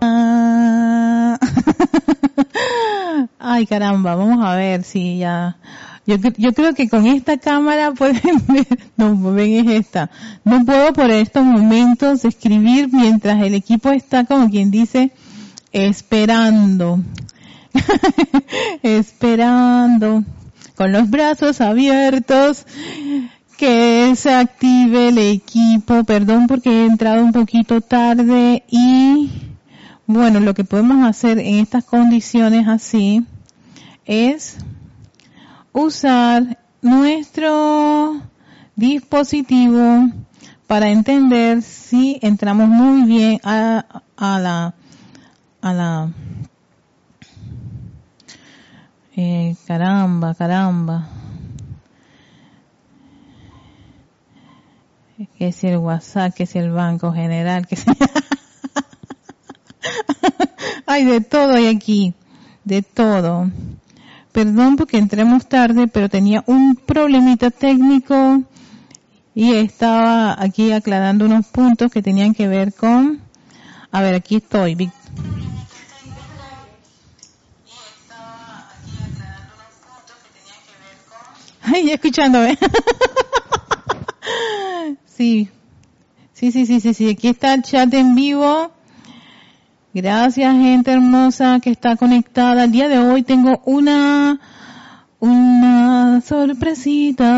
Ah. Ay, caramba, vamos a ver si ya. Yo, yo creo que con esta cámara pueden ver, no, ven es esta. No puedo por estos momentos escribir mientras el equipo está como quien dice esperando. esperando. Con los brazos abiertos que se active el equipo. Perdón porque he entrado un poquito tarde y bueno, lo que podemos hacer en estas condiciones así es usar nuestro dispositivo para entender si entramos muy bien a, la a la eh, caramba caramba que es el WhatsApp que es el banco general que Hay de todo hay aquí, de todo. Perdón porque entremos tarde, pero tenía un problemita técnico y estaba aquí aclarando unos puntos que tenían que ver con, a ver, aquí estoy. Ay, escuchándome. sí. Sí, sí, sí, sí, sí. Aquí está el chat en vivo. Gracias, gente hermosa que está conectada. El día de hoy tengo una, una sorpresita.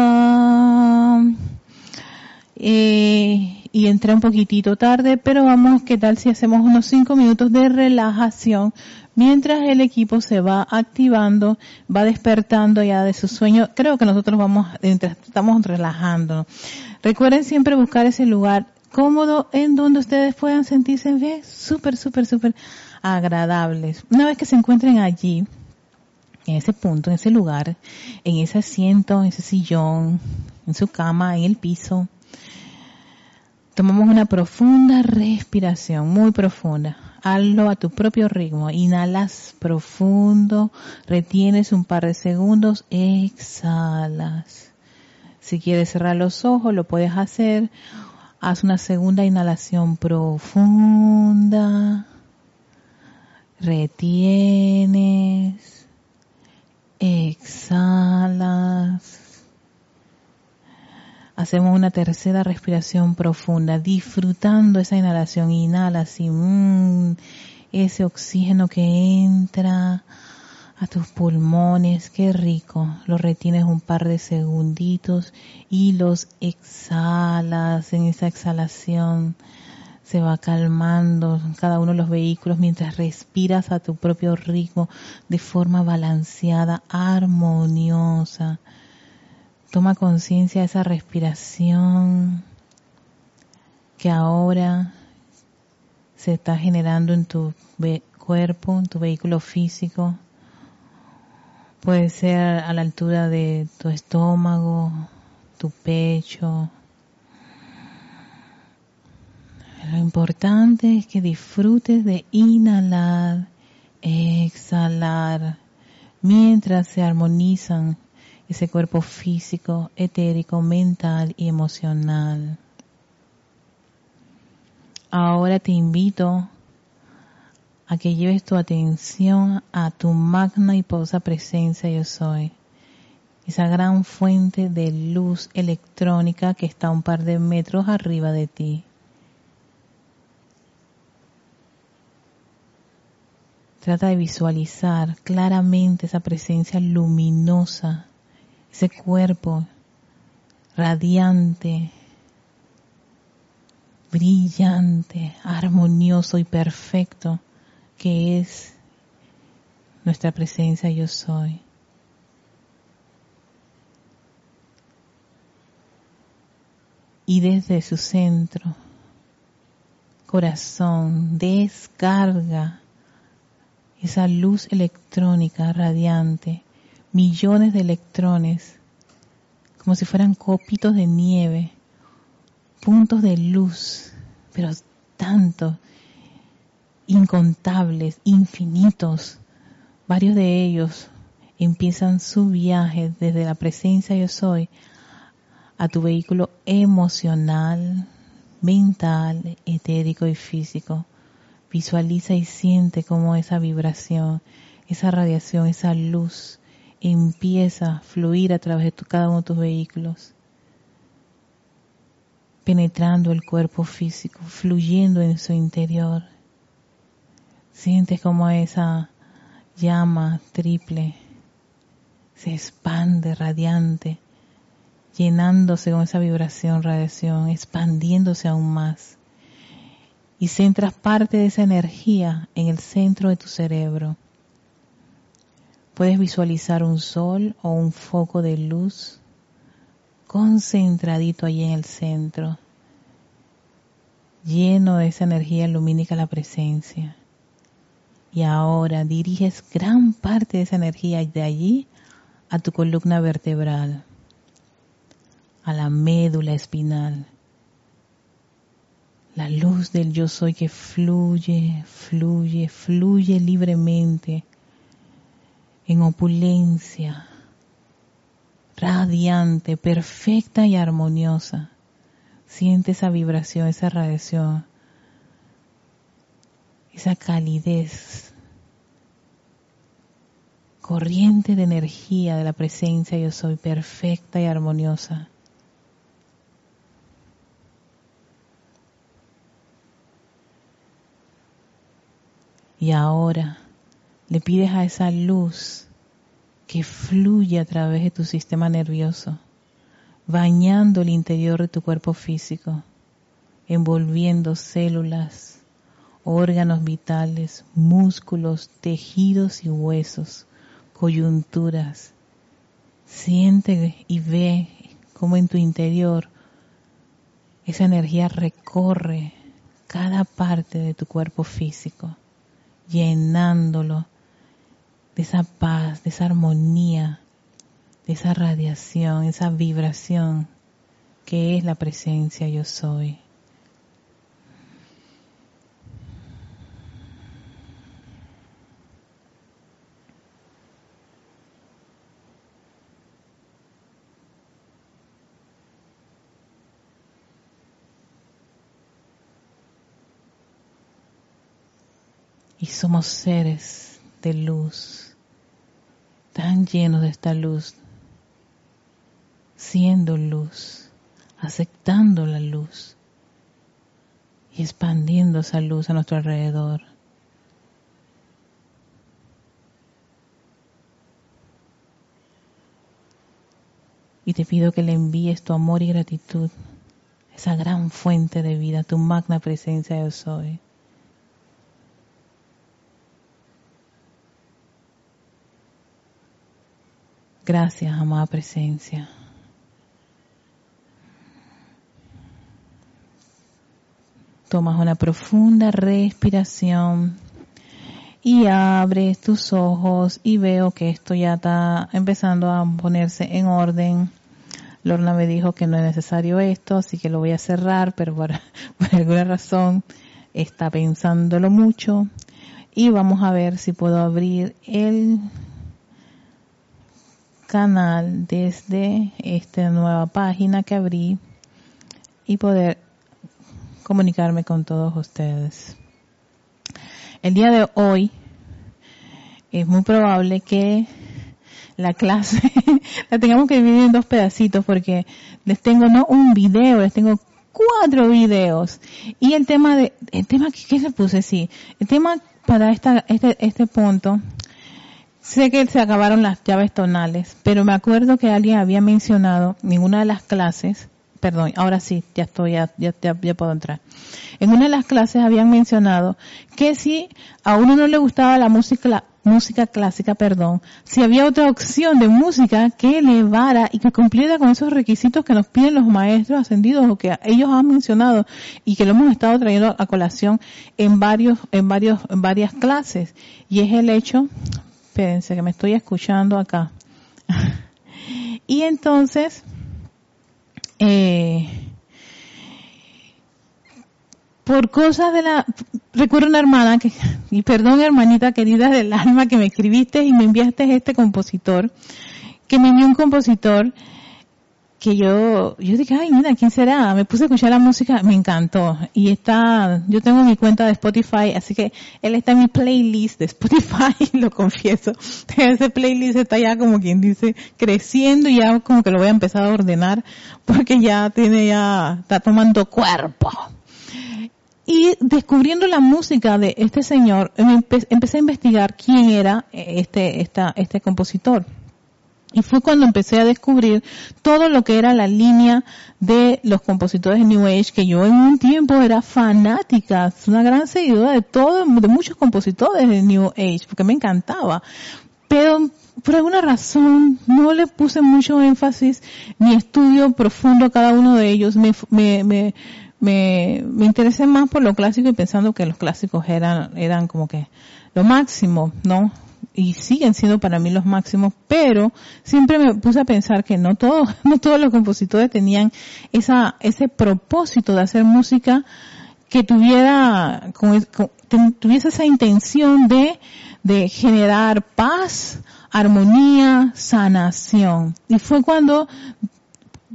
Eh, y entré un poquitito tarde, pero vamos, ¿qué tal si hacemos unos cinco minutos de relajación mientras el equipo se va activando, va despertando ya de su sueño? Creo que nosotros vamos, estamos relajando. Recuerden siempre buscar ese lugar cómodo en donde ustedes puedan sentirse bien, súper, súper, súper agradables. Una vez que se encuentren allí, en ese punto, en ese lugar, en ese asiento, en ese sillón, en su cama, en el piso, tomamos una profunda respiración, muy profunda. Hazlo a tu propio ritmo. Inhalas profundo, retienes un par de segundos, exhalas. Si quieres cerrar los ojos, lo puedes hacer Haz una segunda inhalación profunda. Retienes. Exhalas. Hacemos una tercera respiración profunda, disfrutando esa inhalación. Inhala así, mm, ese oxígeno que entra a tus pulmones, qué rico. Los retienes un par de segunditos y los exhalas. En esa exhalación se va calmando cada uno de los vehículos mientras respiras a tu propio ritmo de forma balanceada, armoniosa. Toma conciencia de esa respiración que ahora se está generando en tu cuerpo, en tu vehículo físico Puede ser a la altura de tu estómago, tu pecho. Lo importante es que disfrutes de inhalar, exhalar, mientras se armonizan ese cuerpo físico, etérico, mental y emocional. Ahora te invito a que lleves tu atención a tu magna y posa presencia yo soy, esa gran fuente de luz electrónica que está un par de metros arriba de ti. Trata de visualizar claramente esa presencia luminosa, ese cuerpo radiante, brillante, armonioso y perfecto que es nuestra presencia yo soy. Y desde su centro, corazón, descarga esa luz electrónica radiante, millones de electrones, como si fueran copitos de nieve, puntos de luz, pero tanto incontables, infinitos. Varios de ellos empiezan su viaje desde la presencia yo soy a tu vehículo emocional, mental, etérico y físico. Visualiza y siente cómo esa vibración, esa radiación, esa luz empieza a fluir a través de cada uno de tus vehículos, penetrando el cuerpo físico, fluyendo en su interior. Sientes como esa llama triple se expande radiante, llenándose con esa vibración, radiación, expandiéndose aún más. Y centras parte de esa energía en el centro de tu cerebro. Puedes visualizar un sol o un foco de luz concentradito allí en el centro, lleno de esa energía lumínica la presencia. Y ahora diriges gran parte de esa energía de allí a tu columna vertebral, a la médula espinal. La luz del yo soy que fluye, fluye, fluye libremente en opulencia, radiante, perfecta y armoniosa. Siente esa vibración, esa radiación, esa calidez corriente de energía de la presencia yo soy perfecta y armoniosa. Y ahora le pides a esa luz que fluye a través de tu sistema nervioso, bañando el interior de tu cuerpo físico, envolviendo células, órganos vitales, músculos, tejidos y huesos coyunturas. Siente y ve cómo en tu interior esa energía recorre cada parte de tu cuerpo físico, llenándolo de esa paz, de esa armonía, de esa radiación, esa vibración que es la presencia yo soy. Y somos seres de luz, tan llenos de esta luz, siendo luz, aceptando la luz y expandiendo esa luz a nuestro alrededor. Y te pido que le envíes tu amor y gratitud, esa gran fuente de vida, tu magna presencia yo soy. Gracias, amada presencia. Tomas una profunda respiración y abres tus ojos y veo que esto ya está empezando a ponerse en orden. Lorna me dijo que no es necesario esto, así que lo voy a cerrar, pero por, por alguna razón está pensándolo mucho. Y vamos a ver si puedo abrir el canal desde esta nueva página que abrí y poder comunicarme con todos ustedes. El día de hoy es muy probable que la clase la tengamos que dividir en dos pedacitos porque les tengo no un video, les tengo cuatro videos y el tema de el tema que, se puse sí, el tema para esta este este punto Sé que se acabaron las llaves tonales, pero me acuerdo que alguien había mencionado en una de las clases, perdón, ahora sí, ya estoy, ya, ya, ya, puedo entrar. En una de las clases habían mencionado que si a uno no le gustaba la música, música clásica, perdón, si había otra opción de música que elevara y que cumpliera con esos requisitos que nos piden los maestros ascendidos o que ellos han mencionado y que lo hemos estado trayendo a colación en varios, en varios, en varias clases. Y es el hecho, espérense que me estoy escuchando acá. y entonces, eh, por cosas de la, recuerdo una hermana que, y perdón hermanita querida del alma que me escribiste y me enviaste este compositor, que me envió un compositor que yo, yo dije, ay, mira, ¿quién será? Me puse a escuchar la música, me encantó. Y está, yo tengo mi cuenta de Spotify, así que él está en mi playlist de Spotify, lo confieso. Ese playlist está ya como quien dice, creciendo y ya como que lo voy a empezar a ordenar, porque ya tiene, ya, está tomando cuerpo. Y descubriendo la música de este señor, empecé a investigar quién era este, esta, este compositor. Y fue cuando empecé a descubrir todo lo que era la línea de los compositores de New Age, que yo en un tiempo era fanática, una gran seguidora de todo, de muchos compositores de New Age, porque me encantaba. Pero por alguna razón no le puse mucho énfasis ni estudio profundo a cada uno de ellos. Me, me, me, me, me interesé más por lo clásico y pensando que los clásicos eran, eran como que lo máximo, ¿no? Y siguen siendo para mí los máximos, pero siempre me puse a pensar que no todos, no todos los compositores tenían esa, ese propósito de hacer música que tuviera, tuviese esa intención de, de generar paz, armonía, sanación. Y fue cuando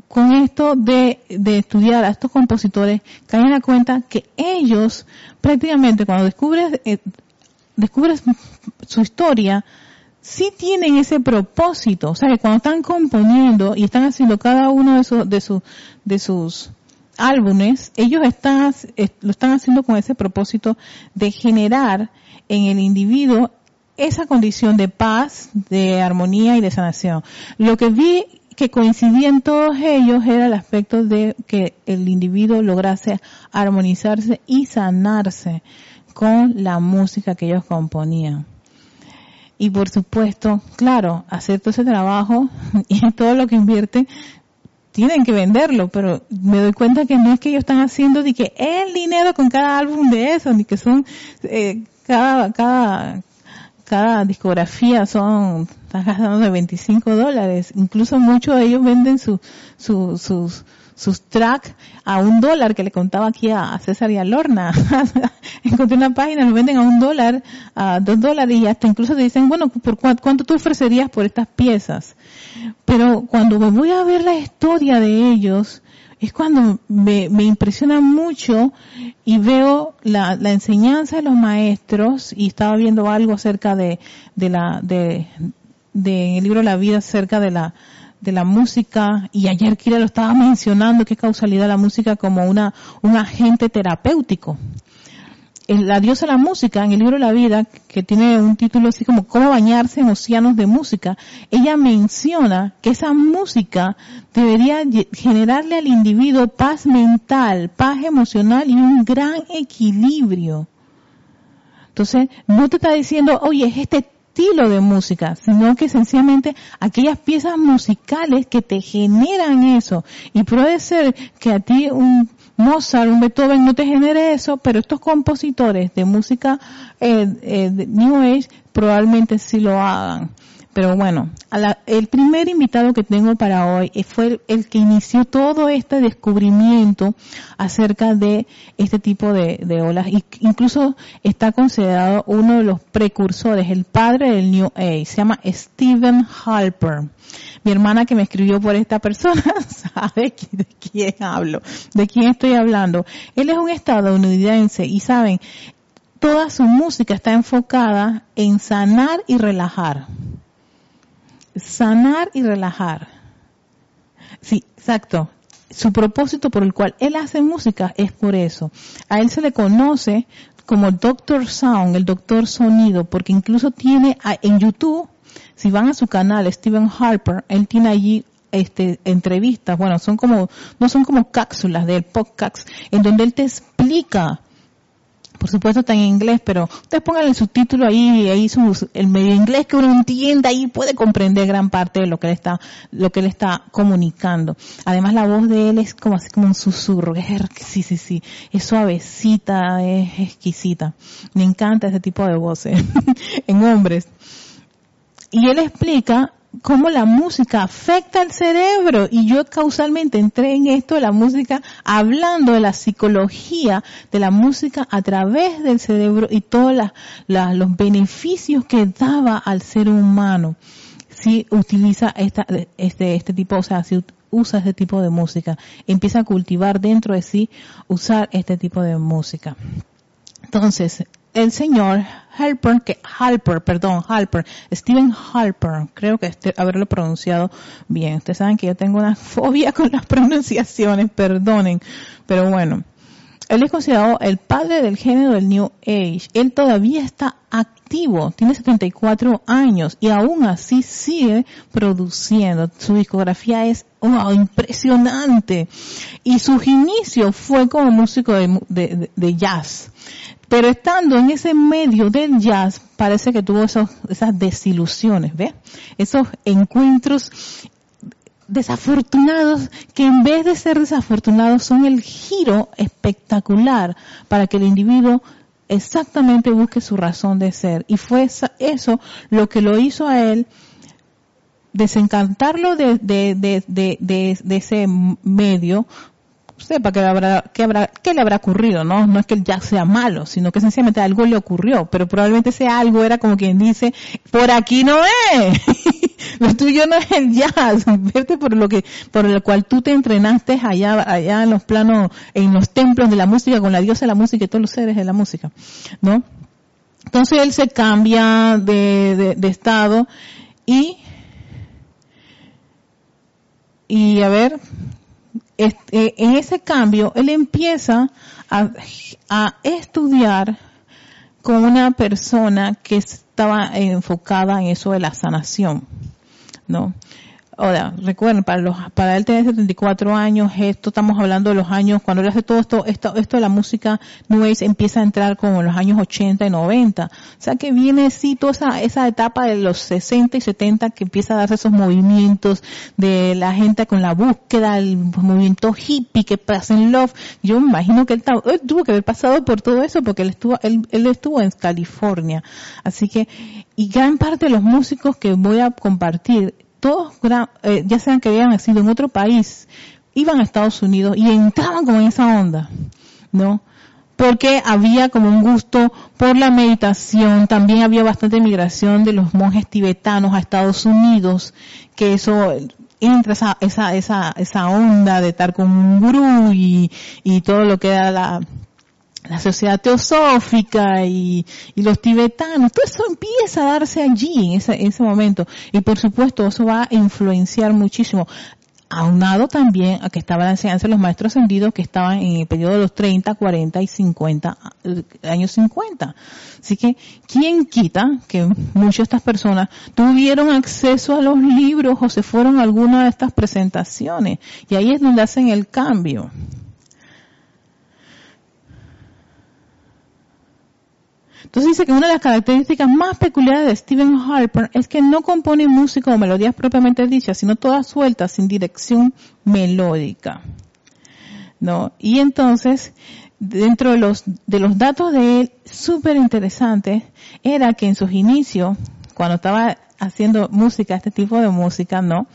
con esto de, de estudiar a estos compositores, caí en la cuenta que ellos prácticamente cuando descubres eh, descubres su historia, sí tienen ese propósito. O sea, que cuando están componiendo y están haciendo cada uno de, sus de, de sus álbumes, ellos están, lo están haciendo con ese propósito de generar en el individuo esa condición de paz, de armonía y de sanación. Lo que vi que coincidía en todos ellos era el aspecto de que el individuo lograse armonizarse y sanarse con la música que ellos componían. Y por supuesto, claro, hacer todo ese trabajo y todo lo que invierten, tienen que venderlo, pero me doy cuenta que no es que ellos están haciendo ni que el dinero con cada álbum de eso, ni que son eh, cada, cada, cada discografía son, están gastando de 25 dólares. Incluso muchos de ellos venden su, su, sus, sus tracks a un dólar que le contaba aquí a César y a Lorna. Encontré una página, lo venden a un dólar, a dos dólares y hasta incluso te dicen, bueno, ¿por cuánto tú ofrecerías por estas piezas? Pero cuando me voy a ver la historia de ellos, es cuando me, me impresiona mucho y veo la, enseñanza de los maestros y estaba viendo algo acerca de, de la, de, de, el libro La vida acerca de la, de la música, y ayer Kira lo estaba mencionando, qué causalidad la música como una, un agente terapéutico. La diosa de la música, en el libro La Vida, que tiene un título así como Cómo bañarse en océanos de música, ella menciona que esa música debería generarle al individuo paz mental, paz emocional y un gran equilibrio. Entonces, no te está diciendo, oye, es este estilo de música, sino que sencillamente aquellas piezas musicales que te generan eso. Y puede ser que a ti un Mozart, un Beethoven no te genere eso, pero estos compositores de música eh, eh, de New Age probablemente sí lo hagan. Pero bueno, el primer invitado que tengo para hoy fue el, que inició todo este descubrimiento acerca de este tipo de, olas. Y incluso está considerado uno de los precursores, el padre del New Age. Se llama Stephen Halper. Mi hermana que me escribió por esta persona sabe de quién hablo, de quién estoy hablando. Él es un estadounidense y saben, toda su música está enfocada en sanar y relajar sanar y relajar. Sí, exacto. Su propósito por el cual él hace música es por eso. A él se le conoce como Doctor Sound, el doctor sonido, porque incluso tiene en YouTube, si van a su canal, Steven Harper, él tiene allí este, entrevistas, bueno, son como, no son como cápsulas del podcast, en donde él te explica por supuesto está en inglés, pero ustedes pongan el subtítulo ahí, ahí el medio inglés que uno entienda y puede comprender gran parte de lo que él está, lo que él está comunicando. Además la voz de él es como así como un susurro, sí, sí, sí, es suavecita, es exquisita. Me encanta ese tipo de voces en hombres. Y él explica cómo la música afecta al cerebro. Y yo causalmente entré en esto de la música hablando de la psicología de la música a través del cerebro y todos los beneficios que daba al ser humano si utiliza esta, este, este tipo, o sea, si usa este tipo de música, empieza a cultivar dentro de sí usar este tipo de música. Entonces, el señor Halper, que Halper, perdón, Halper, Steven Halper, creo que este, haberlo pronunciado bien. Ustedes saben que yo tengo una fobia con las pronunciaciones, perdonen, pero bueno. Él es considerado el padre del género del New Age. Él todavía está activo, tiene 74 años y aún así sigue produciendo. Su discografía es impresionante. Y su inicio fue como músico de jazz. Pero estando en ese medio del jazz, parece que tuvo esos, esas desilusiones, ¿ves? Esos encuentros desafortunados que en vez de ser desafortunados son el giro espectacular para que el individuo exactamente busque su razón de ser. Y fue eso lo que lo hizo a él desencantarlo de, de, de, de ese medio sepa qué habrá, qué habrá, qué le habrá ocurrido, ¿no? No es que el jazz sea malo, sino que sencillamente algo le ocurrió, pero probablemente ese algo era como quien dice, por aquí no es, lo tuyo no es el jazz, vete por lo que, por el cual tú te entrenaste allá, allá en los planos, en los templos de la música, con la diosa de la música y todos los seres de la música, ¿no? Entonces él se cambia de, de, de estado y, y a ver, este, en ese cambio, él empieza a, a estudiar con una persona que estaba enfocada en eso de la sanación, ¿no? Ahora, recuerden, para, los, para él tener 74 años, esto estamos hablando de los años, cuando él hace todo esto, esto, esto de la música New Age empieza a entrar como en los años 80 y 90. O sea que viene sí toda esa, esa etapa de los 60 y 70 que empieza a darse esos movimientos de la gente con la búsqueda, el movimiento hippie que pasa en Love. Yo imagino que él, tuvo que haber pasado por todo eso porque él estuvo, él, él estuvo en California. Así que, y gran parte de los músicos que voy a compartir todos, eh, ya sean que habían nacido en otro país, iban a Estados Unidos y entraban como en esa onda, ¿no? Porque había como un gusto por la meditación, también había bastante migración de los monjes tibetanos a Estados Unidos, que eso entra esa, esa, esa, esa onda de estar con un gurú y, y todo lo que era la, la sociedad teosófica y, los tibetanos, todo eso empieza a darse allí en ese, ese momento. Y por supuesto eso va a influenciar muchísimo aunado también a que estaba la enseñanza de los maestros ascendidos que estaban en el periodo de los 30, 40 y 50, eh, años 50. Así que, ¿quién quita que muchas de estas personas tuvieron acceso a los libros o se fueron a alguna de estas presentaciones? Y ahí es donde hacen el cambio. Entonces dice que una de las características más peculiares de Stephen Harper es que no compone música o melodías propiamente dichas, sino todas sueltas sin dirección melódica. ¿No? Y entonces, dentro de los, de los datos de él, súper interesantes, era que en sus inicios, cuando estaba haciendo música, este tipo de música, ¿no?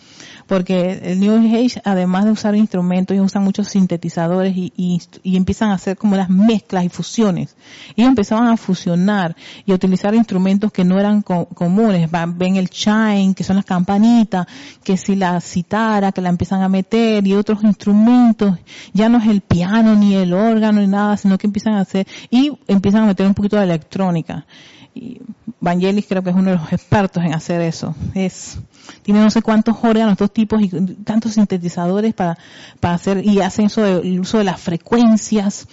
Porque el New Age, además de usar instrumentos, ellos usan muchos sintetizadores y, empiezan a hacer como las mezclas y fusiones. Ellos empezaban a fusionar y a utilizar instrumentos que no eran comunes. ven el chime, que son las campanitas, que si la citara, que la empiezan a meter y otros instrumentos. Ya no es el piano ni el órgano ni nada, sino que empiezan a hacer y empiezan a meter un poquito de electrónica. Y Vangelis creo que es uno de los expertos en hacer eso. Es, tiene no sé cuántos órganos, estos tipos y tantos sintetizadores para, para hacer, y hacen eso el uso de las frecuencias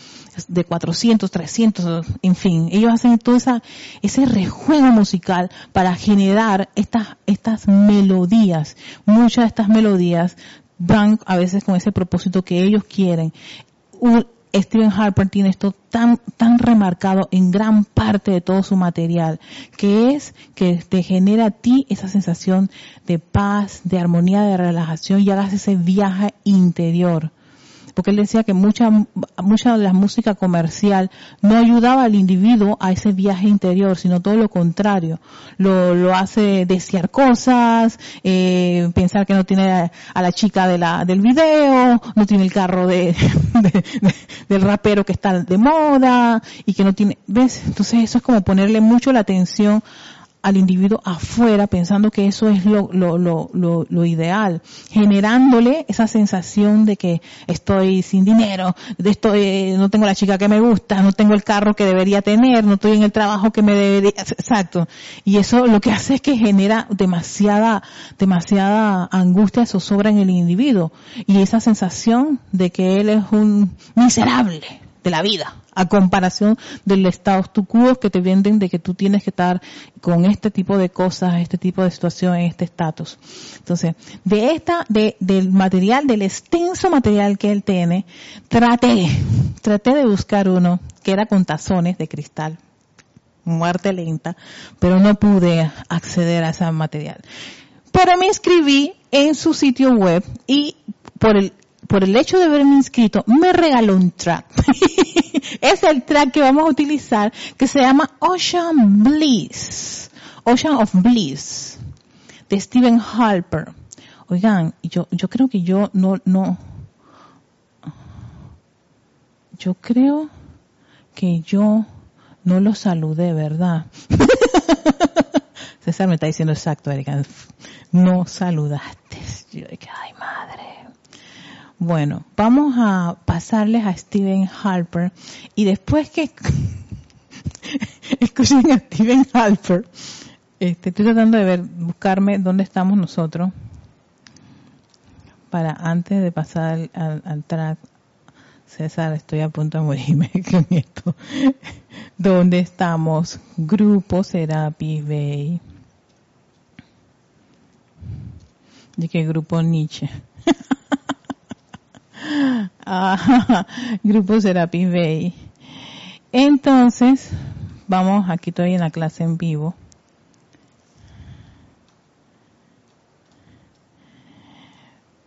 de 400, 300, en fin. Ellos hacen todo esa, ese rejuego musical para generar estas, estas melodías. Muchas de estas melodías van a veces con ese propósito que ellos quieren. Stephen Harper tiene esto tan, tan remarcado en gran parte de todo su material, que es que te genera a ti esa sensación de paz, de armonía, de relajación y hagas ese viaje interior porque él decía que mucha, mucha de la música comercial no ayudaba al individuo a ese viaje interior, sino todo lo contrario. Lo, lo hace desear cosas, eh, pensar que no tiene a la chica de la, del video, no tiene el carro de, del rapero que está de moda y que no tiene, ¿ves? Entonces eso es como ponerle mucho la atención al individuo afuera pensando que eso es lo, lo, lo, lo, ideal, generándole esa sensación de que estoy sin dinero, de estoy, no tengo la chica que me gusta, no tengo el carro que debería tener, no estoy en el trabajo que me debería, exacto. Y eso lo que hace es que genera demasiada, demasiada angustia, zozobra en el individuo y esa sensación de que él es un miserable de la vida a comparación del estado tu que te venden de que tú tienes que estar con este tipo de cosas, este tipo de situación, este estatus. Entonces, de esta, de, del material, del extenso material que él tiene, traté, traté de buscar uno que era con tazones de cristal, muerte lenta, pero no pude acceder a ese material. Pero me inscribí en su sitio web y por el por el hecho de haberme inscrito, me regaló un track. es el track que vamos a utilizar que se llama Ocean Bliss. Ocean of Bliss. De Stephen Harper. Oigan, yo, yo creo que yo no, no, yo creo que yo no lo saludé, ¿verdad? César me está diciendo exacto, Erika. No saludaste. Yo ay madre. Bueno, vamos a pasarles a Stephen Harper y después que escuchen a Stephen Harper, este, estoy tratando de ver, buscarme dónde estamos nosotros para antes de pasar al, track. César, estoy a punto de morirme con esto. ¿Dónde estamos? Grupo Serapis Bay. ¿De qué grupo Nietzsche? Ah, Grupo Serapis Bay. Entonces, vamos, aquí estoy en la clase en vivo.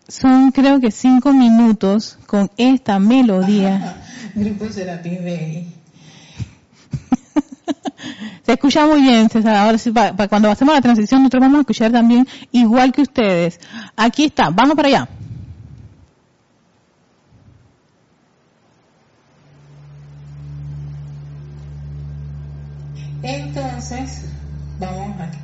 Son creo que cinco minutos con esta melodía. Grupo Serapis Bay. Se escucha muy bien, César. Ahora sí, para cuando hacemos la transición, nosotros vamos a escuchar también igual que ustedes. Aquí está, vamos para allá. Entonces, vamos aquí.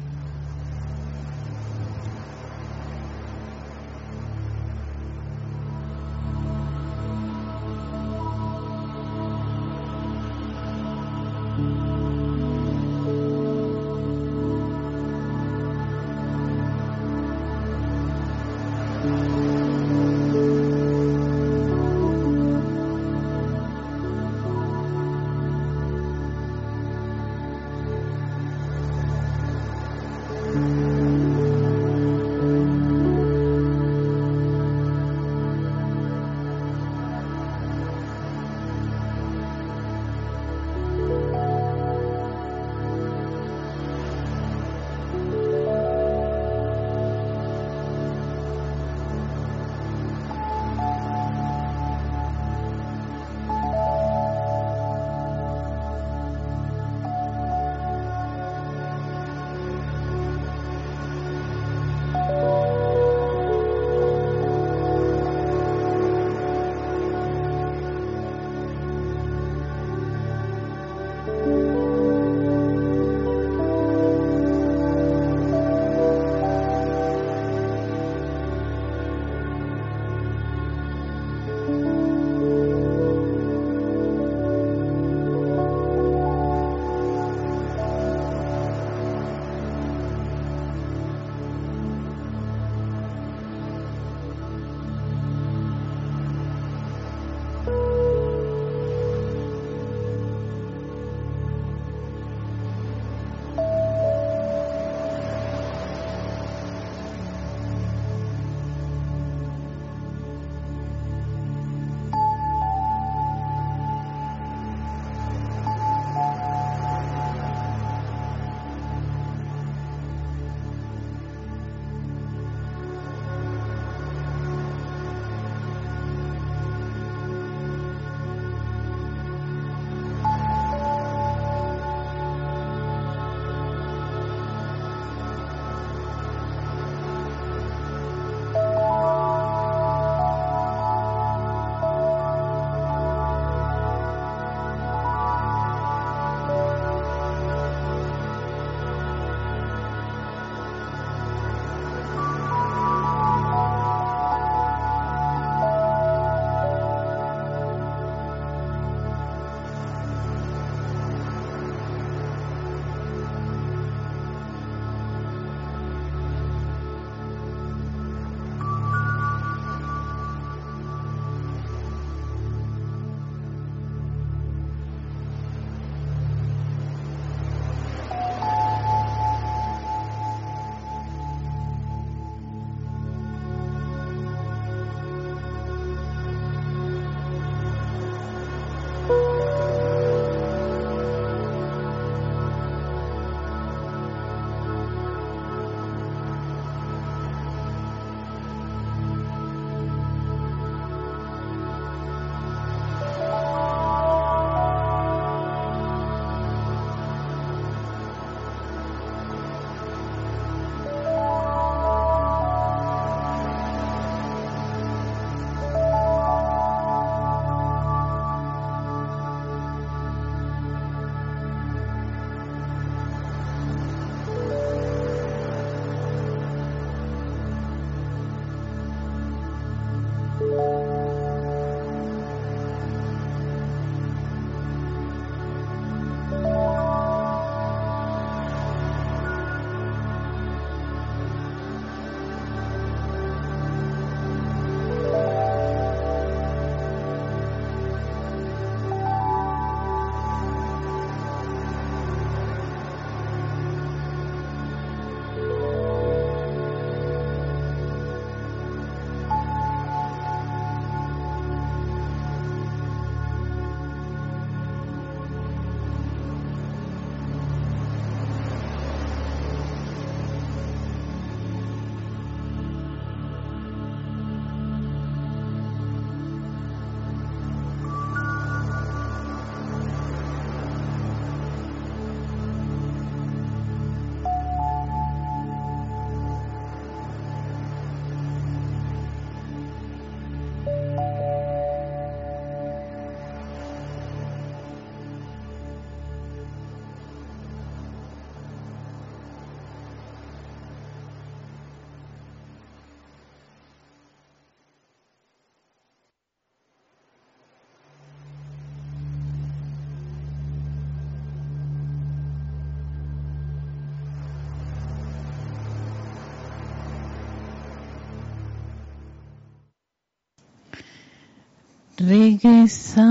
Regresamos.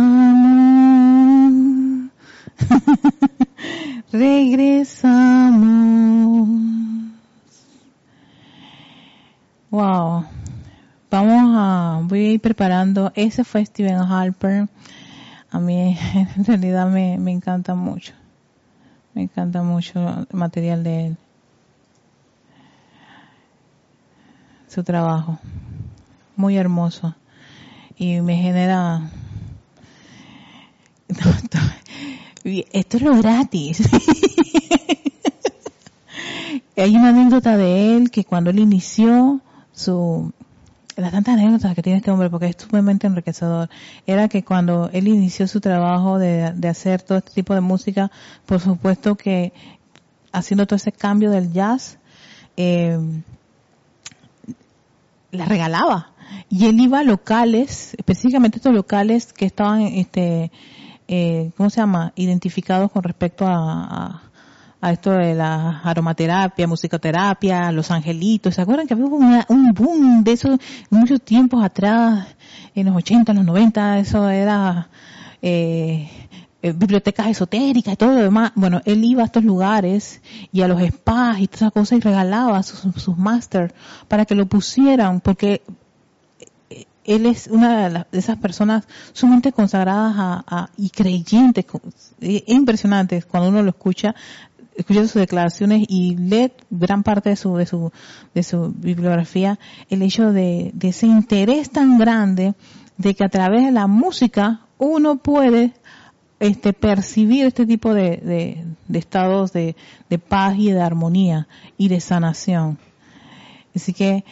Regresamos. Wow. Vamos a, voy a ir preparando. Ese fue Steven. A mí en realidad me, me encanta mucho. Me encanta mucho el material de él. Su trabajo. Muy hermoso y me genera esto es lo gratis. Hay una anécdota de él que cuando él inició su las tantas anécdotas que tiene este hombre porque es sumamente enriquecedor era que cuando él inició su trabajo de, de hacer todo este tipo de música por supuesto que haciendo todo ese cambio del jazz eh, le regalaba y él iba a locales, específicamente estos locales que estaban, este, eh, ¿cómo se llama? Identificados con respecto a, a, esto de la aromaterapia, musicoterapia, los angelitos. ¿Se acuerdan que había un boom de eso muchos tiempos atrás, en los 80, en los 90? Eso era, eh, bibliotecas esotéricas y todo lo demás. Bueno, él iba a estos lugares y a los spas y todas esas cosas y regalaba sus, sus máster para que lo pusieran, porque él es una de, esas personas sumamente consagradas a, y creyentes. Es impresionante cuando uno lo escucha, escucha sus declaraciones y lee gran parte de su, de su, de su bibliografía, el hecho de, ese interés tan grande de que a través de la música uno puede este, percibir este tipo de, de estados de, de paz y de armonía y de sanación. Así que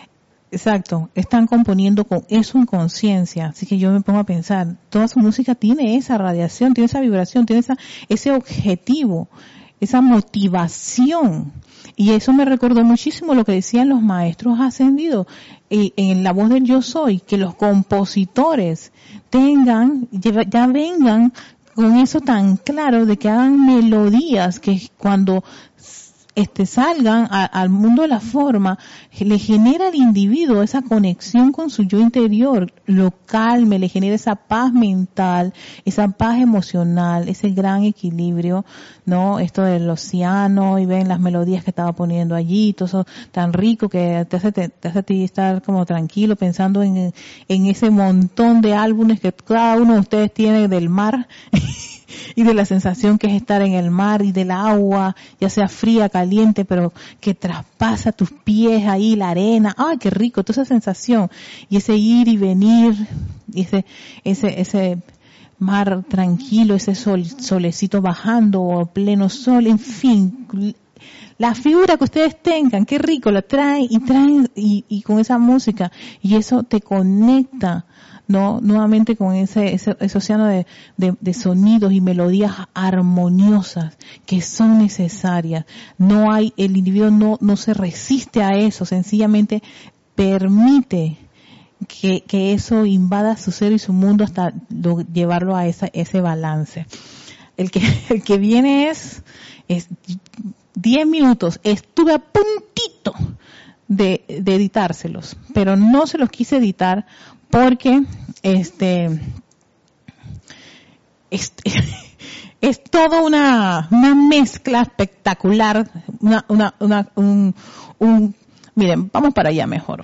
Exacto, están componiendo con eso en conciencia, así que yo me pongo a pensar, toda su música tiene esa radiación, tiene esa vibración, tiene esa, ese objetivo, esa motivación. Y eso me recordó muchísimo lo que decían los maestros ascendidos eh, en la voz del yo soy, que los compositores tengan, ya vengan con eso tan claro de que hagan melodías que cuando este, salgan al mundo de la forma, le genera al individuo esa conexión con su yo interior, lo calme, le genera esa paz mental, esa paz emocional, ese gran equilibrio, ¿no? Esto del océano y ven las melodías que estaba poniendo allí, todo eso tan rico que te hace, te, hace a ti estar como tranquilo pensando en, en ese montón de álbumes que cada uno de ustedes tiene del mar. y de la sensación que es estar en el mar y del agua, ya sea fría, caliente, pero que traspasa tus pies ahí, la arena, ay, qué rico, toda esa sensación. Y ese ir y venir, y ese, ese, ese mar tranquilo, ese sol, solecito bajando o pleno sol, en fin, la figura que ustedes tengan, qué rico, la traen y traen y, y con esa música. Y eso te conecta no nuevamente con ese, ese, océano de, de, sonidos y melodías armoniosas que son necesarias. No hay, el individuo no, no se resiste a eso, sencillamente permite que, que eso invada su ser y su mundo hasta llevarlo a esa, ese balance. El que, el que viene es, es 10 minutos. Estuve a puntito de, de editárselos, pero no se los quise editar porque este es, es toda una, una mezcla espectacular, una, una, una un, un, miren, vamos para allá mejor.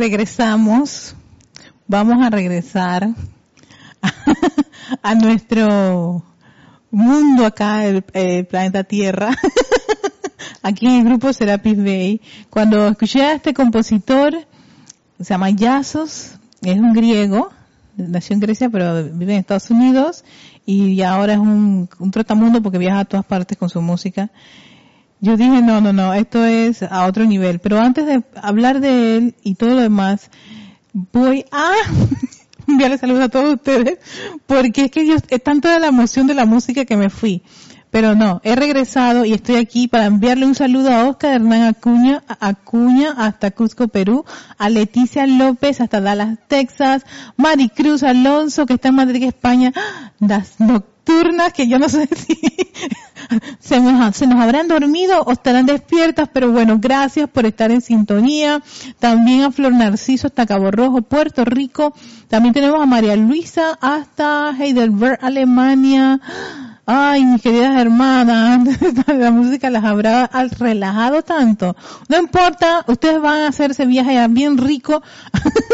Regresamos. Vamos a regresar a, nuestro mundo acá, el, planeta Tierra. Aquí en el grupo Serapis Bay. Cuando escuché a este compositor, se llama Yazos, es un griego, nació en Grecia pero vive en Estados Unidos y ahora es un, un trotamundo porque viaja a todas partes con su música. Yo dije, no, no, no, esto es a otro nivel. Pero antes de hablar de él y todo lo demás, voy a enviarle saludos a todos ustedes, porque es que yo, es tanto de la emoción de la música que me fui. Pero no, he regresado y estoy aquí para enviarle un saludo a Oscar Hernán Acuña, Acuña hasta Cusco, Perú, a Leticia López hasta Dallas, Texas, Maricruz Alonso que está en Madrid, España, las nocturnas que yo no sé si se nos, se nos habrán dormido o estarán despiertas, pero bueno, gracias por estar en sintonía. También a Flor Narciso hasta Cabo Rojo, Puerto Rico. También tenemos a María Luisa hasta Heidelberg, Alemania. Ay, mis queridas hermanas, la música las habrá relajado tanto. No importa, ustedes van a hacer ese viaje bien rico,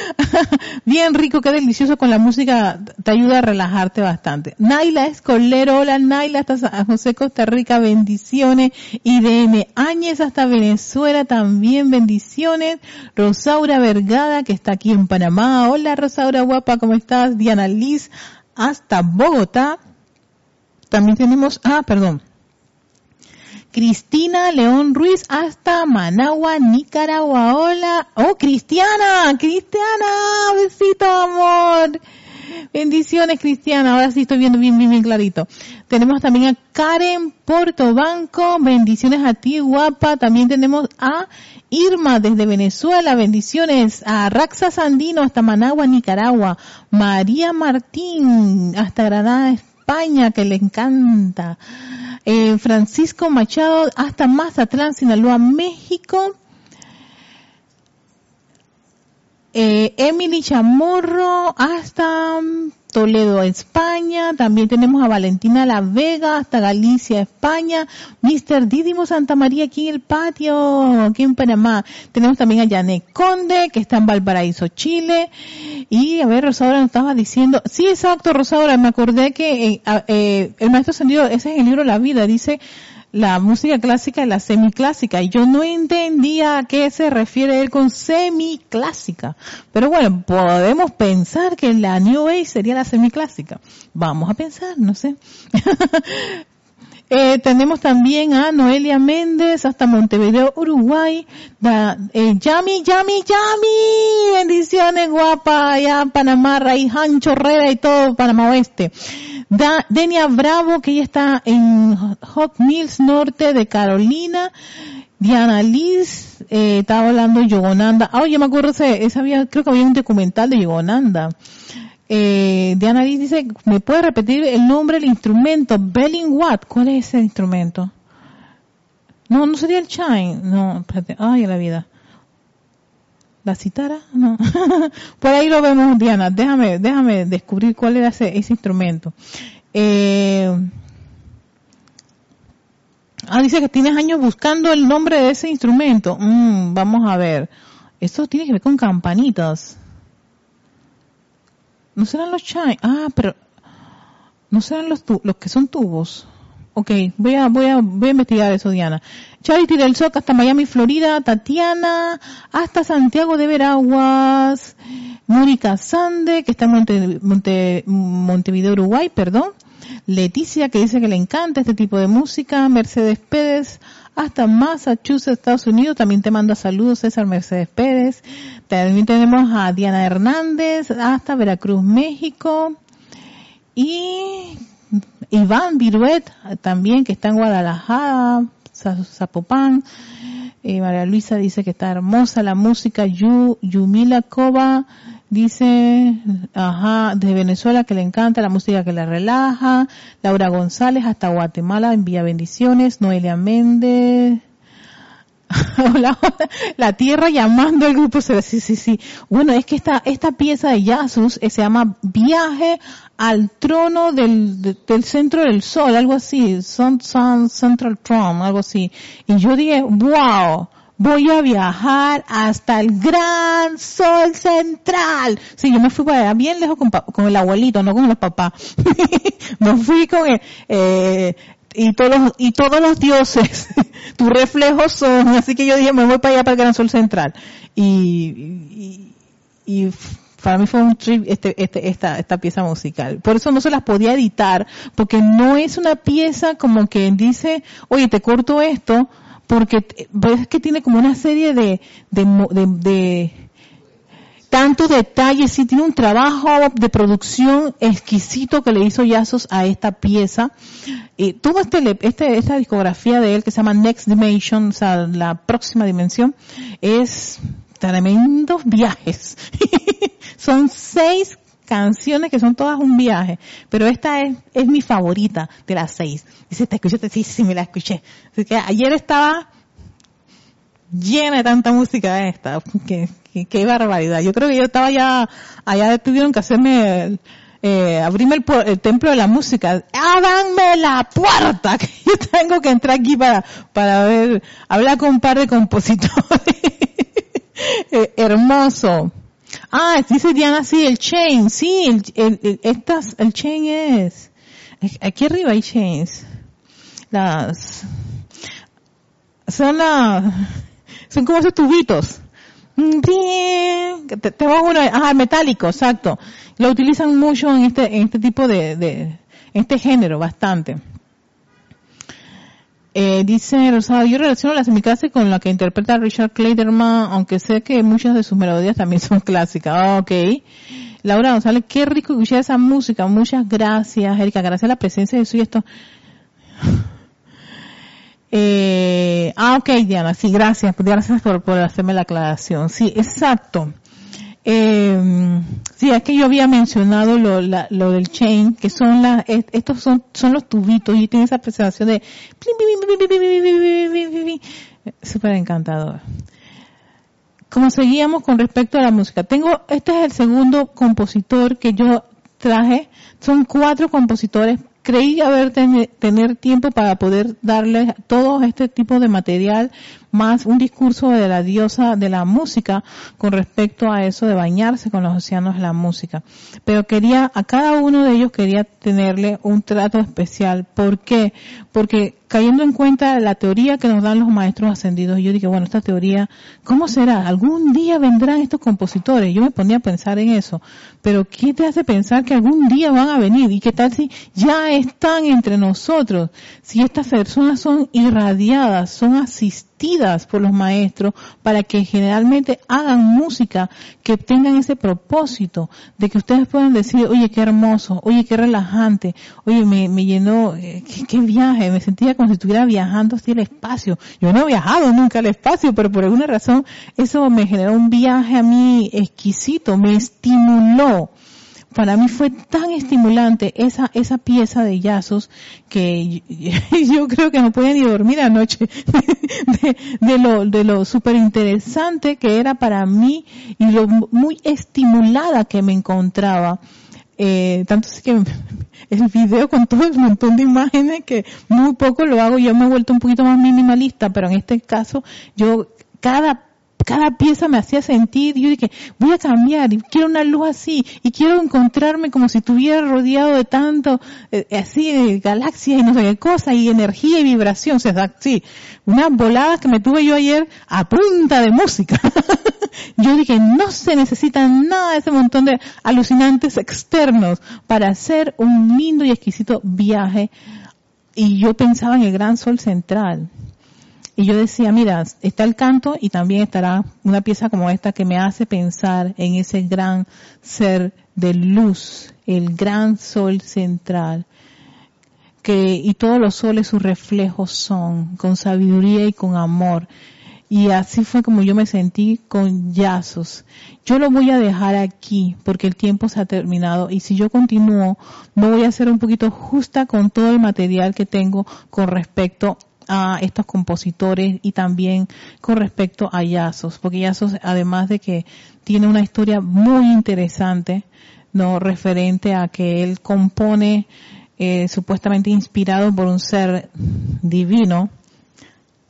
bien rico, qué delicioso con la música, te ayuda a relajarte bastante. Naila Escolero, hola Naila, hasta San José, Costa Rica, bendiciones. IDM Áñez hasta Venezuela, también bendiciones. Rosaura Vergada, que está aquí en Panamá, hola Rosaura guapa, ¿cómo estás? Diana Liz, hasta Bogotá. También tenemos, ah, perdón. Cristina León Ruiz hasta Managua, Nicaragua. Hola. Oh, Cristiana, Cristiana, besito amor. Bendiciones, Cristiana. Ahora sí estoy viendo bien, bien, bien clarito. Tenemos también a Karen Portobanco. Bendiciones a ti, guapa. También tenemos a Irma desde Venezuela. Bendiciones a Raxa Sandino hasta Managua, Nicaragua. María Martín hasta Granada, España, que le encanta. Eh, Francisco Machado hasta Mazatlán, Sinaloa, México. Eh, Emily Chamorro hasta Toledo, España. También tenemos a Valentina La Vega hasta Galicia, España. Mr. Didimo Santa María aquí en el patio, aquí en Panamá. Tenemos también a Janet Conde, que está en Valparaíso, Chile. Y a ver, Rosaura nos estaba diciendo, sí, exacto, Rosaura, me acordé que eh, eh, el maestro Ascendido, ese es el libro La Vida, dice, la música clásica y la semiclásica. Y yo no entendía a qué se refiere él con semiclásica. Pero bueno, podemos pensar que la New Age sería la semiclásica. Vamos a pensar, no sé. Eh, tenemos también a Noelia Méndez hasta Montevideo, Uruguay. eh, Yami, Yami, Yami. Bendiciones, guapa. Allá Panamá, Raíz Chorrera y todo Panamá Oeste. Denia Bravo, que ella está en Hot Mills Norte de Carolina. Diana Liz, eh, estaba hablando de Yogonanda. Yo me acuerdo, esa había, creo que había un documental de Yogonanda. Eh, Diana dice, ¿me puede repetir el nombre del instrumento? Belling Watt. ¿Cuál es ese instrumento? No, no sería el chime. No, espérate. Ay, la vida. ¿La citara? No. Por ahí lo vemos, Diana. Déjame, déjame descubrir cuál era ese, ese instrumento. Eh, ah, dice que tienes años buscando el nombre de ese instrumento. Mm, vamos a ver. Esto tiene que ver con campanitas. ¿No serán los chai? Ah, pero ¿no serán los, los que son tubos? Ok, voy a, voy a, voy a investigar eso, Diana. Charity del Soc hasta Miami, Florida. Tatiana hasta Santiago de Veraguas. Mónica Sande, que está en Monte, Montevideo, Uruguay, perdón. Leticia, que dice que le encanta este tipo de música. Mercedes Pérez, hasta Massachusetts, Estados Unidos. También te manda saludos, César Mercedes Pérez. También tenemos a Diana Hernández, hasta Veracruz, México. Y Iván Viruet, también, que está en Guadalajara, Zapopan. Eh, María Luisa dice que está hermosa la música. Yu, Yumila Cova dice, ajá, de Venezuela que le encanta la música que la relaja. Laura González hasta Guatemala envía bendiciones. Noelia Méndez. Hola, la tierra llamando al grupo. Sí, sí, sí. Bueno, es que esta, esta pieza de Yasus eh, se llama Viaje al trono del, del centro del sol, algo así, Sun, Sun Central Throne, algo así. Y yo dije, wow, voy a viajar hasta el gran sol central. Sí, yo me fui para allá bien lejos con, con el abuelito, no con los papás. me fui con el, eh, y todos y todos los dioses, tus reflejos son, así que yo dije, me voy para allá para el Gran Sol Central. Y, y, para mí fue un trip este, este, esta, esta pieza musical. Por eso no se las podía editar, porque no es una pieza como que dice, oye, te corto esto, porque ves que tiene como una serie de, de, de tantos detalles, sí tiene un trabajo de producción exquisito que le hizo Yazos a esta pieza. Y toda este, este, esta discografía de él que se llama Next Dimension, o sea, la próxima dimensión, es tremendos viajes. son seis canciones que son todas un viaje, pero esta es, es mi favorita de las seis. Dice, ¿te escuchaste? Sí, sí, me la escuché. Así que ayer estaba llena de tanta música esta, que qué, barbaridad. Yo creo que yo estaba ya, allá tuvieron que hacerme, eh, abrirme el, templo de la música. ¡Ábanme la puerta! Que yo tengo que entrar aquí para, para ver, hablar con un par de compositores. eh, hermoso. Ah, dice Diana, sí, el chain, sí, el, el, estas, el chain es, aquí arriba hay chains. Las, son las, son como esos tubitos. Bien, tengo uno, ajá, metálico, exacto. Lo utilizan mucho en este, en este tipo de, de en este género, bastante. Eh, dice Rosado, yo relaciono la semiclase con la que interpreta Richard Clayderman, aunque sé que muchas de sus melodías también son clásicas. ok. Laura González, qué rico escuchar esa música. Muchas gracias, Erika. Gracias a la presencia de su y esto. Eh, ah, ok, Diana, sí, gracias, gracias por, por hacerme la aclaración. Sí, exacto. Eh, sí, es que yo había mencionado lo, la, lo del chain, que son las, estos son, son los tubitos y tiene esa presentación de súper encantador. Como seguíamos con respecto a la música, tengo, este es el segundo compositor que yo traje, son cuatro compositores creí haber tener tiempo para poder darles todo este tipo de material más un discurso de la diosa de la música con respecto a eso de bañarse con los océanos de la música. Pero quería, a cada uno de ellos quería tenerle un trato especial. ¿Por qué? Porque cayendo en cuenta la teoría que nos dan los maestros ascendidos, yo dije, bueno, esta teoría, ¿cómo será? ¿Algún día vendrán estos compositores? Yo me ponía a pensar en eso. Pero ¿qué te hace pensar que algún día van a venir? ¿Y qué tal si ya están entre nosotros? Si estas personas son irradiadas, son por los maestros para que generalmente hagan música que tengan ese propósito de que ustedes puedan decir, oye, qué hermoso, oye, qué relajante, oye, me, me llenó, eh, qué, viaje, me sentía como si estuviera viajando hacia el espacio. Yo no he viajado nunca al espacio, pero por alguna razón eso me generó un viaje a mí exquisito, me estimuló para mí fue tan estimulante esa, esa pieza de yazos que yo creo que no podía ni dormir anoche de, lo, de lo súper interesante que era para mí y lo muy estimulada que me encontraba. Eh, tanto es que el video con todo el montón de imágenes que muy poco lo hago, yo me he vuelto un poquito más minimalista, pero en este caso yo cada cada pieza me hacía sentir, yo dije, voy a cambiar, quiero una luz así, y quiero encontrarme como si estuviera rodeado de tanto, eh, así, de galaxias y no sé qué cosa, y energía y vibración, o sea, sí, unas voladas que me tuve yo ayer a punta de música. yo dije, no se necesita nada de ese montón de alucinantes externos para hacer un lindo y exquisito viaje, y yo pensaba en el gran sol central y yo decía, mira, está el canto y también estará una pieza como esta que me hace pensar en ese gran ser de luz, el gran sol central, que, y todos los soles sus reflejos son, con sabiduría y con amor. Y así fue como yo me sentí con yazos. Yo lo voy a dejar aquí porque el tiempo se ha terminado y si yo continúo, no voy a ser un poquito justa con todo el material que tengo con respecto a estos compositores y también con respecto a Yazos, porque Yazos además de que tiene una historia muy interesante, no referente a que él compone eh, supuestamente inspirado por un ser divino,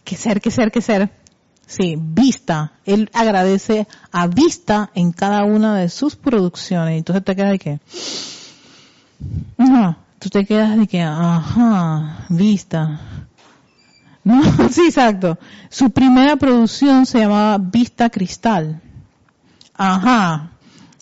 que ser, que ser, que ser, Sí, Vista. Él agradece a Vista en cada una de sus producciones. Entonces te quedas de que, tú te quedas de que, ajá, Vista. No, sí, exacto. Su primera producción se llamaba Vista Cristal. Ajá.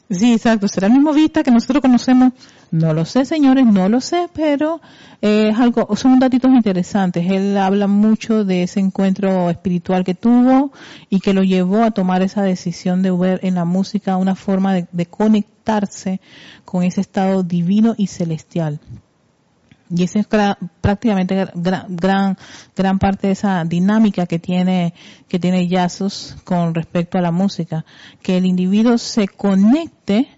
Sí, exacto. ¿Será el mismo Vista que nosotros conocemos? No lo sé, señores, no lo sé, pero es algo, son datitos interesantes. Él habla mucho de ese encuentro espiritual que tuvo y que lo llevó a tomar esa decisión de ver en la música una forma de conectarse con ese estado divino y celestial. Y esa es prácticamente gran, gran, gran parte de esa dinámica que tiene, que tiene Yasus con respecto a la música. Que el individuo se conecte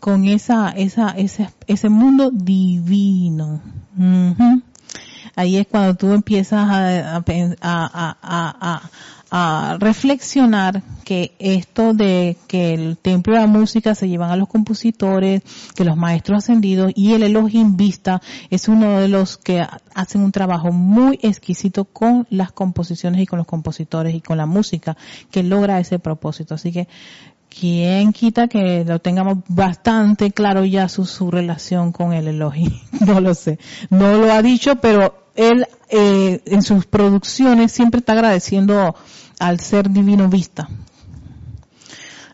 con esa, esa, ese, ese mundo divino. Ahí es cuando tú empiezas a, a, a, a reflexionar que esto de que el templo de la música se llevan a los compositores, que los maestros ascendidos y el Elohim Vista es uno de los que hacen un trabajo muy exquisito con las composiciones y con los compositores y con la música que logra ese propósito. Así que ¿Quién quita que lo tengamos bastante claro ya su, su relación con el Elohim? No lo sé. No lo ha dicho, pero él eh, en sus producciones siempre está agradeciendo al ser divino vista.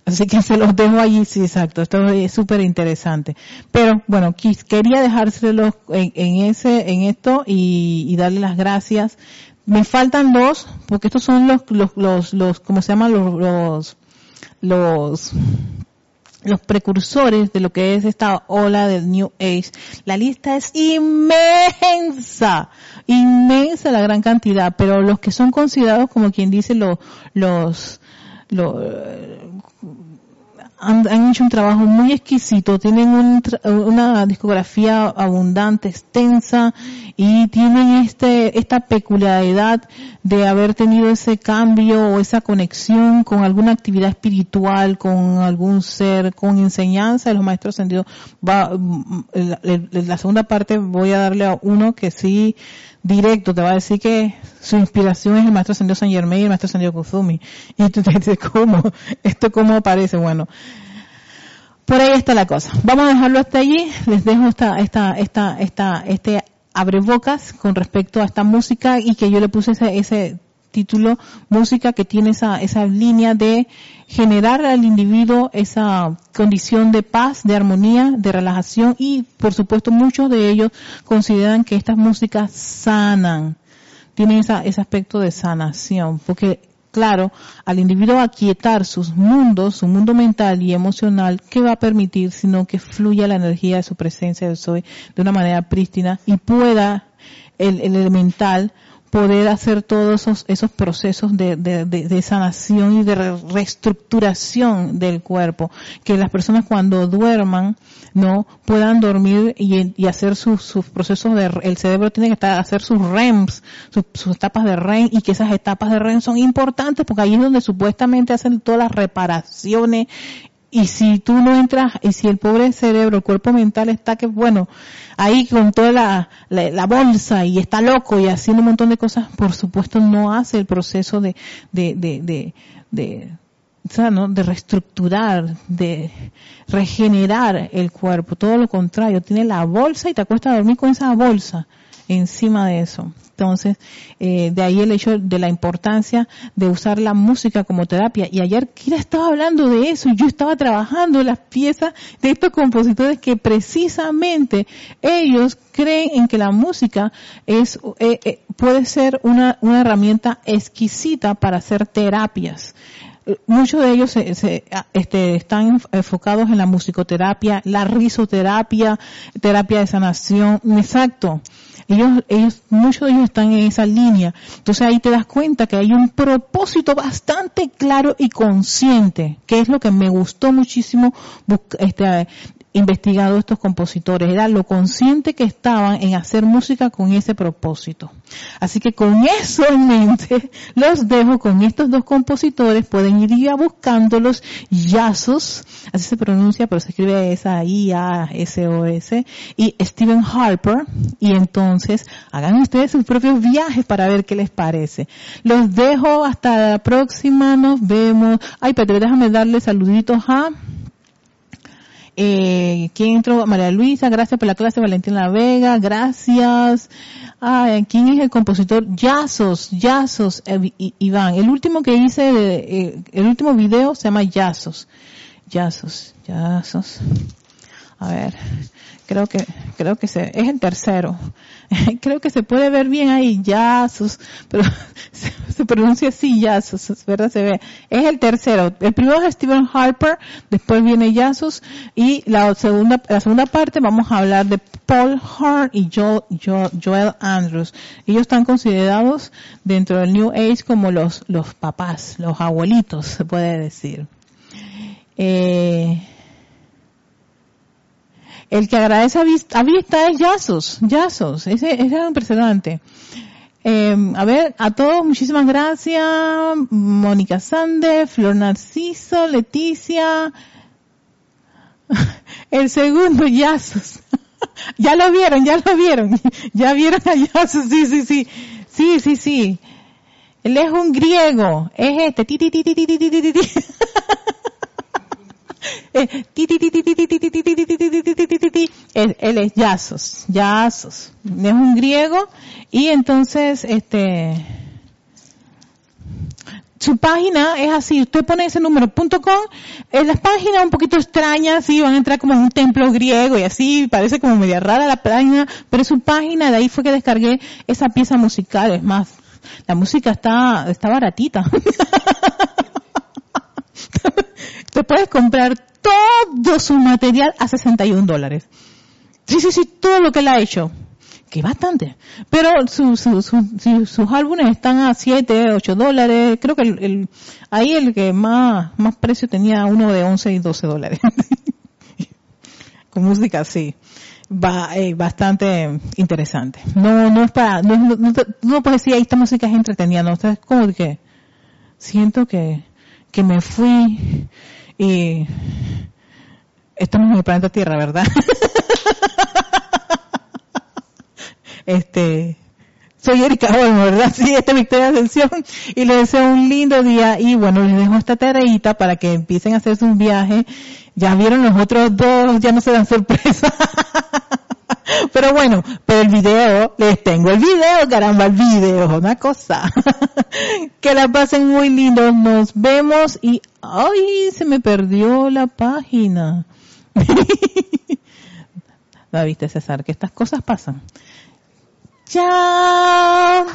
Así que se los dejo allí, sí, exacto. Esto es súper interesante. Pero bueno, quería dejárselo en, ese, en esto y, y, darle las gracias. Me faltan dos, porque estos son los, los, los, los ¿cómo se llaman? Los, los, los los precursores de lo que es esta ola del New Age. La lista es inmensa, inmensa la gran cantidad, pero los que son considerados como quien dice los, los, los han, hecho un trabajo muy exquisito, tienen una discografía abundante, extensa y tienen este, esta peculiaridad de haber tenido ese cambio o esa conexión con alguna actividad espiritual, con algún ser, con enseñanza de los maestros ascendidos. Va, la, la segunda parte voy a darle a uno que sí directo te va a decir que su inspiración es el maestro ascendido San Germain y el maestro ascendido Kuzumi. Y tú te dices, ¿cómo? ¿Esto cómo aparece? Bueno, por ahí está la cosa. Vamos a dejarlo hasta allí. Les dejo esta, esta, esta, esta, este abre bocas con respecto a esta música y que yo le puse ese, ese título, música que tiene esa, esa línea de generar al individuo esa condición de paz, de armonía, de relajación y por supuesto muchos de ellos consideran que estas músicas sanan, tienen esa, ese aspecto de sanación, porque claro, al individuo aquietar sus mundos, su mundo mental y emocional, ¿qué va a permitir sino que fluya la energía de su presencia del soy de una manera prístina y pueda el, el elemental poder hacer todos esos, esos procesos de, de, de, sanación y de reestructuración del cuerpo, que las personas cuando duerman no puedan dormir y, hacer sus, sus, procesos de el cerebro tiene que estar hacer sus REMs, sus, sus, etapas de REM y que esas etapas de REM son importantes porque ahí es donde supuestamente hacen todas las reparaciones y si tú no entras, y si el pobre cerebro, el cuerpo mental está que, bueno, ahí con toda la, la, bolsa y está loco y haciendo un montón de cosas, por supuesto no hace el proceso de, de, de, de, de reestructurar, de regenerar el cuerpo. Todo lo contrario, tiene la bolsa y te acuestas a dormir con esa bolsa encima de eso. Entonces, eh, de ahí el hecho de la importancia de usar la música como terapia. Y ayer Kira estaba hablando de eso yo estaba trabajando las piezas de estos compositores que precisamente ellos creen en que la música es eh, eh, puede ser una, una herramienta exquisita para hacer terapias muchos de ellos se, se, este, están enfocados en la musicoterapia, la risoterapia, terapia de sanación, exacto. Ellos, ellos, muchos de ellos están en esa línea. Entonces ahí te das cuenta que hay un propósito bastante claro y consciente, que es lo que me gustó muchísimo este, investigado estos compositores, era lo consciente que estaban en hacer música con ese propósito. Así que con eso en mente, los dejo con estos dos compositores, pueden ir ya buscándolos, Yazos, así se pronuncia, pero se escribe esa I-A-S-O-S, y Stephen Harper, y entonces hagan ustedes sus propios viajes para ver qué les parece. Los dejo hasta la próxima, nos vemos. Ay, pero déjame darle saluditos a eh, ¿Quién entró? María Luisa, gracias por la clase. Valentina Vega, gracias. Ah, ¿quién es el compositor? Yazos, Yazos, eh, Iván. El último que hice, eh, el último video se llama Yazos. Yazos, Yazos. A ver, creo que, creo que se, es el tercero. creo que se puede ver bien ahí, Yazos, pero se, pronuncia así, Yazos, ¿verdad? Se ve. Es el tercero. El primero es Stephen Harper, después viene Yazos, y la segunda, la segunda parte vamos a hablar de Paul Hart y Joel Andrews. Ellos están considerados dentro del New Age como los, los papás, los abuelitos, se puede decir. Eh, el que agradece a vista, es Yazos, Yazos, ese, es impresionante. Eh, a ver, a todos muchísimas gracias. Mónica Sande, Flor Narciso, Leticia. El segundo, Yazos. ya lo vieron, ya lo vieron. Ya vieron a Yazos, sí, sí, sí. Sí, sí, sí. Él es un griego. Es este. Ti, ti, ti, ti, ti, ti, ti, ti. Él es Yazos, Yazos, es un griego y entonces este su página es así, usted pone ese número .com, en las páginas un poquito extrañas, sí, van a entrar como en un templo griego y así, parece como media rara la página, pero su página, de ahí fue que descargué esa pieza musical, es más, la música está, está baratita. Te puedes comprar todo su material a 61 dólares. Sí, sí, sí, todo lo que él ha hecho. Que bastante. Pero su, su, sus álbumes están a 7, 8 dólares. Creo que el, ahí el que más, más precio tenía uno de 11 y 12 dólares. Con música así. Va, eh, bastante interesante. No, no es para, no, no, no, no puedes decir, esta música es entretenida, no, es como que siento que, que me fui y estamos en el planeta Tierra, ¿verdad? este, soy Erika Olmo, ¿verdad? Sí, esta es Victoria Ascensión y les deseo un lindo día y bueno, les dejo esta tareita para que empiecen a hacerse un viaje. Ya vieron los otros dos, ya no se dan sorpresa. Pero bueno, pero el video, les tengo el video, caramba, el video, una cosa. que la pasen muy lindo, nos vemos y, ay, se me perdió la página. ¿La viste, César? Que estas cosas pasan. Chao.